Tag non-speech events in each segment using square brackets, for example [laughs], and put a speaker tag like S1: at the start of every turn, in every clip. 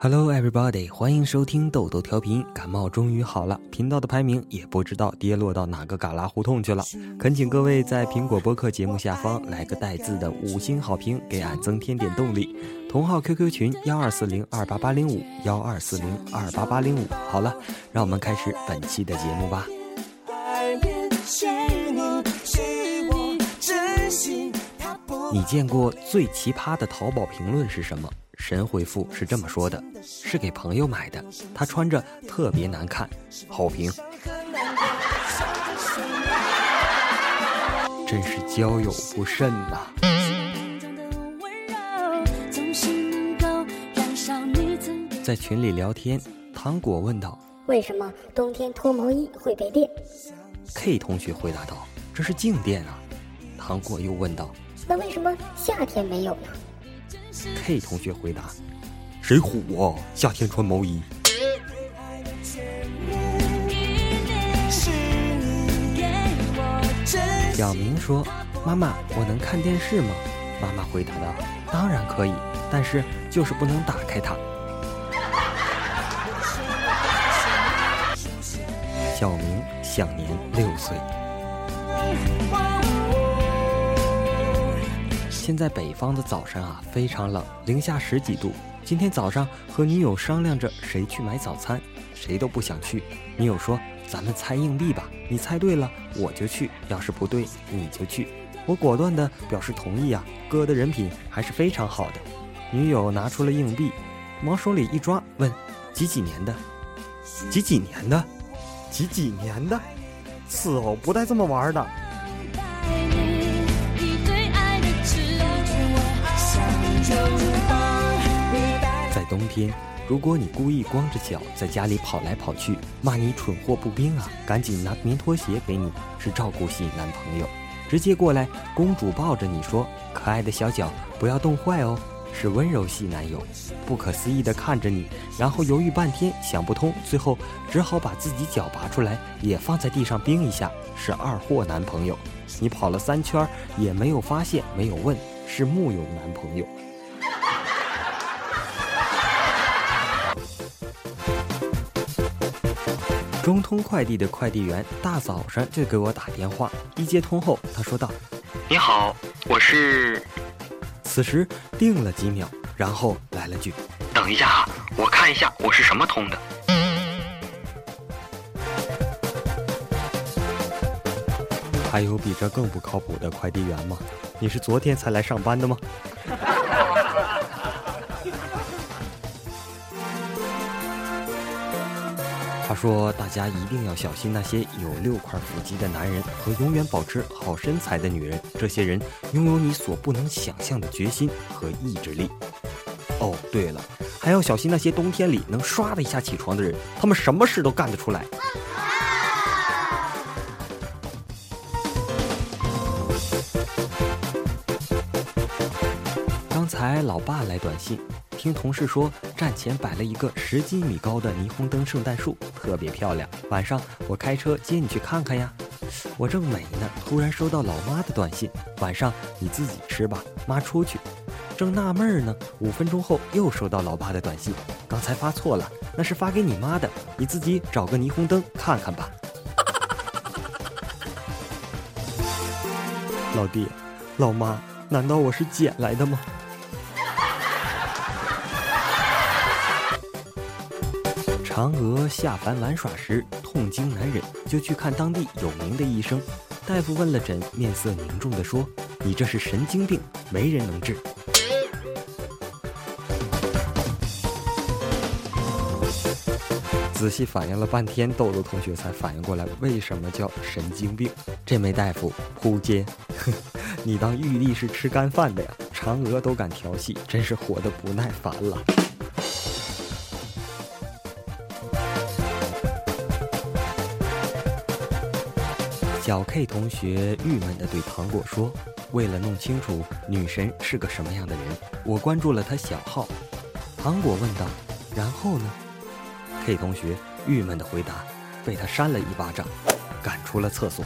S1: Hello, everybody！欢迎收听豆豆调频。感冒终于好了，频道的排名也不知道跌落到哪个旮旯胡同去了。恳请各位在苹果播客节目下方来个带字的五星好评，给俺增添点动力。同号 QQ 群幺二四零二八八零五幺二四零二八八零五。好了，让我们开始本期的节目吧。你见过最奇葩的淘宝评论是什么？神回复是这么说的：是给朋友买的，他穿着特别难看。好评。真是交友不慎呐！在群里聊天，糖果问道：“
S2: 为什么冬天脱毛衣会被电
S1: ？”K 同学回答道：“这是静电啊。”糖果又问道：“
S2: 那为什么夏天没有呢？”
S1: K 同学回答：“谁虎啊？夏天穿毛衣。”小明说：“妈妈，我能看电视吗？”妈妈回答道：“当然可以，但是就是不能打开它。”小明享年六岁。现在北方的早晨啊，非常冷，零下十几度。今天早上和女友商量着谁去买早餐，谁都不想去。女友说：“咱们猜硬币吧，你猜对了我就去，要是不对你就去。”我果断地表示同意啊，哥的人品还是非常好的。女友拿出了硬币，往手里一抓，问：“几几年的？几几年的？几几年的？伺候不带这么玩的。”冬天，如果你故意光着脚在家里跑来跑去，骂你蠢货不冰啊，赶紧拿棉拖鞋给你，是照顾系男朋友；直接过来，公主抱着你说：“可爱的小脚不要冻坏哦”，是温柔系男友；不可思议地看着你，然后犹豫半天想不通，最后只好把自己脚拔出来也放在地上冰一下，是二货男朋友；你跑了三圈也没有发现，没有问，是木有男朋友。中通快递的快递员大早上就给我打电话，一接通后，他说道：“
S3: 你好，我是。”
S1: 此时定了几秒，然后来了句：“
S3: 等一下啊，我看一下我是什么通的。”
S1: 还有比这更不靠谱的快递员吗？你是昨天才来上班的吗？他说：“大家一定要小心那些有六块腹肌的男人和永远保持好身材的女人，这些人拥有你所不能想象的决心和意志力。哦，对了，还要小心那些冬天里能唰的一下起床的人，他们什么事都干得出来。”刚才老爸来短信。听同事说，站前摆了一个十几米高的霓虹灯圣诞树，特别漂亮。晚上我开车接你去看看呀。我正美呢，突然收到老妈的短信：晚上你自己吃吧，妈出去。正纳闷呢，五分钟后又收到老爸的短信：刚才发错了，那是发给你妈的，你自己找个霓虹灯看看吧。老弟，老妈，难道我是捡来的吗？嫦娥下凡玩耍时痛经难忍，就去看当地有名的医生。大夫问了诊，面色凝重地说：“你这是神经病，没人能治。”仔细反应了半天，豆豆同学才反应过来为什么叫神经病。这枚大夫扑街，哼 [laughs] 你当玉帝是吃干饭的呀？嫦娥都敢调戏，真是活得不耐烦了。小 K 同学郁闷地对糖果说：“为了弄清楚女神是个什么样的人，我关注了她小号。”糖果问道：“然后呢？”K 同学郁闷地回答：“被他扇了一巴掌，赶出了厕所。”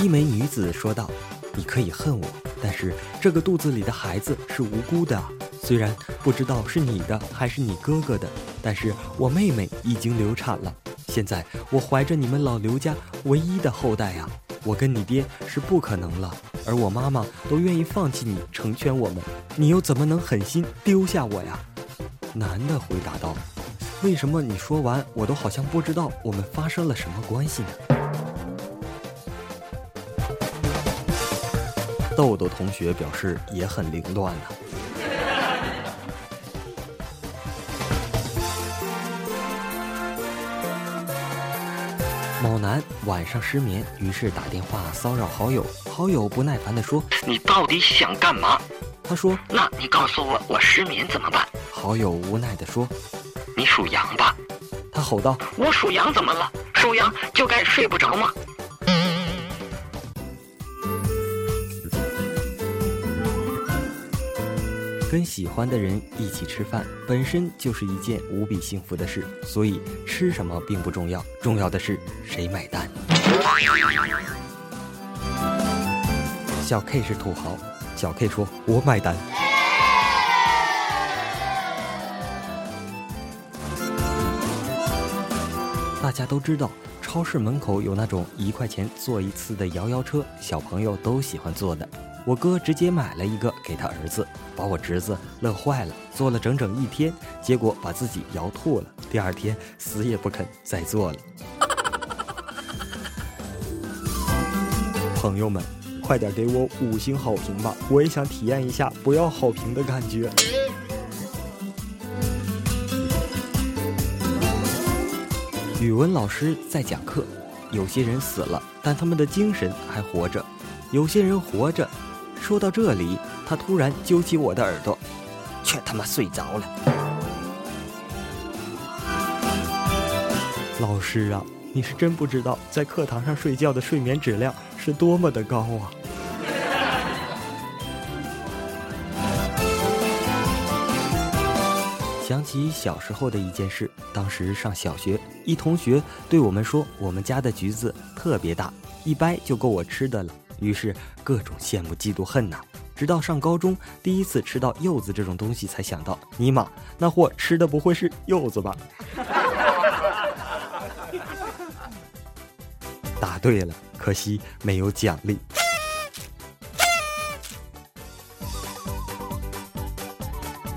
S1: 一枚女子说道：“你可以恨我，但是这个肚子里的孩子是无辜的。虽然不知道是你的还是你哥哥的，但是我妹妹已经流产了。现在我怀着你们老刘家唯一的后代啊！我跟你爹是不可能了，而我妈妈都愿意放弃你，成全我们，你又怎么能狠心丢下我呀？”男的回答道：“为什么你说完，我都好像不知道我们发生了什么关系呢？”豆豆同学表示也很凌乱呢。男晚上失眠，于是打电话骚扰好友。好友不耐烦地说：“
S3: 你到底想干嘛？”
S1: 他说：“
S3: 那你告诉我，我失眠怎么办？”
S1: 好友无奈地说：“
S3: 你属羊吧？”
S1: 他吼道：“
S3: 我属羊怎么了？属羊就该睡不着吗？”
S1: 跟喜欢的人一起吃饭，本身就是一件无比幸福的事，所以吃什么并不重要，重要的是谁买单。小 K 是土豪，小 K 说：“我买单。”大家都知道，超市门口有那种一块钱坐一次的摇摇车，小朋友都喜欢坐的。我哥直接买了一个给他儿子，把我侄子乐坏了，做了整整一天，结果把自己摇吐了。第二天死也不肯再做了。朋友们，快点给我五星好评吧，我也想体验一下不要好评的感觉。语文老师在讲课，有些人死了，但他们的精神还活着；有些人活着。说到这里，他突然揪起我的耳朵，却他妈睡着了。老师啊，你是真不知道在课堂上睡觉的睡眠质量是多么的高啊！[laughs] 想起小时候的一件事，当时上小学，一同学对我们说，我们家的橘子特别大，一掰就够我吃的了。于是各种羡慕嫉妒恨呐，直到上高中第一次吃到柚子这种东西，才想到尼玛那货吃的不会是柚子吧？[laughs] 答对了，可惜没有奖励。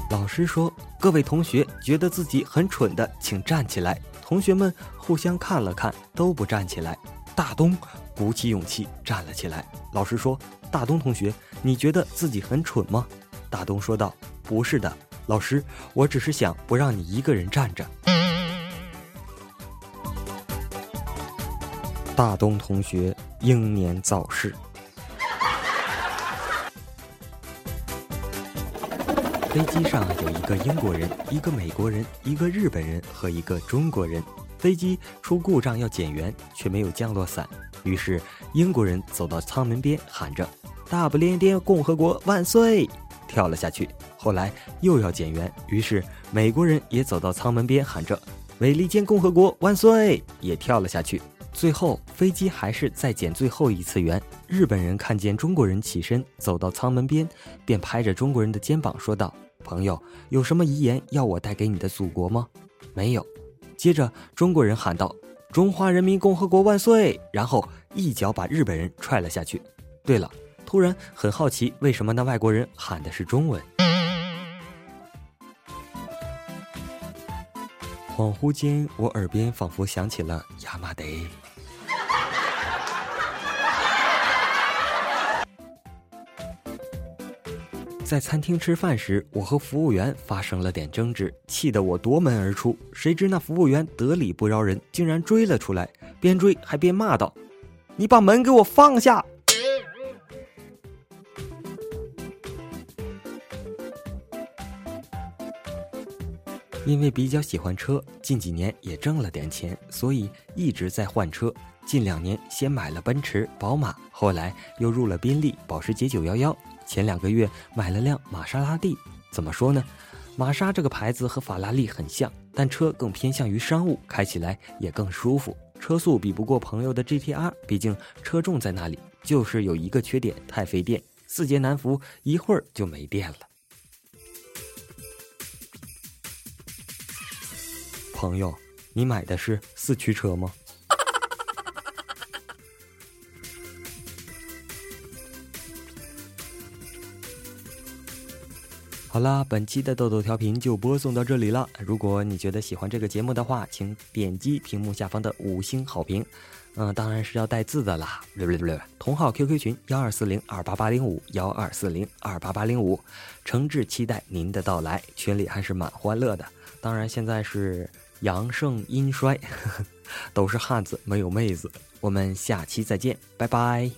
S1: 老师说：“各位同学觉得自己很蠢的，请站起来。”同学们互相看了看，都不站起来。大东。鼓起勇气站了起来。老师说：“大东同学，你觉得自己很蠢吗？”大东说道：“不是的，老师，我只是想不让你一个人站着。”大东同学英年早逝。飞机上有一个英国人，一个美国人，一个日本人和一个中国人。飞机出故障要减员，却没有降落伞。于是，英国人走到舱门边，喊着“大不列颠共和国万岁”，跳了下去。后来又要减员，于是美国人也走到舱门边，喊着“美利坚共和国万岁”，也跳了下去。最后，飞机还是再减最后一次员。日本人看见中国人起身走到舱门边，便拍着中国人的肩膀说道：“朋友，有什么遗言要我带给你的祖国吗？”没有。接着，中国人喊道。中华人民共和国万岁！然后一脚把日本人踹了下去。对了，突然很好奇，为什么那外国人喊的是中文？恍惚间，我耳边仿佛响起了亚麻得。在餐厅吃饭时，我和服务员发生了点争执，气得我夺门而出。谁知那服务员得理不饶人，竟然追了出来，边追还边骂道：“你把门给我放下！”因为比较喜欢车，近几年也挣了点钱，所以一直在换车。近两年先买了奔驰、宝马，后来又入了宾利、保时捷911。前两个月买了辆玛莎拉蒂，怎么说呢？玛莎这个牌子和法拉利很像，但车更偏向于商务，开起来也更舒服。车速比不过朋友的 GTR，毕竟车重在那里。就是有一个缺点，太费电，四节难扶，一会儿就没电了。朋友，你买的是四驱车吗？好啦，本期的豆豆调频就播送到这里了。如果你觉得喜欢这个节目的话，请点击屏幕下方的五星好评。嗯，当然是要带字的啦。不不不，同号 QQ 群幺二四零二八八零五幺二四零二八八零五，诚挚期待您的到来。群里还是蛮欢乐的。当然现在是阳盛阴衰，[laughs] 都是汉子没有妹子。我们下期再见，拜拜。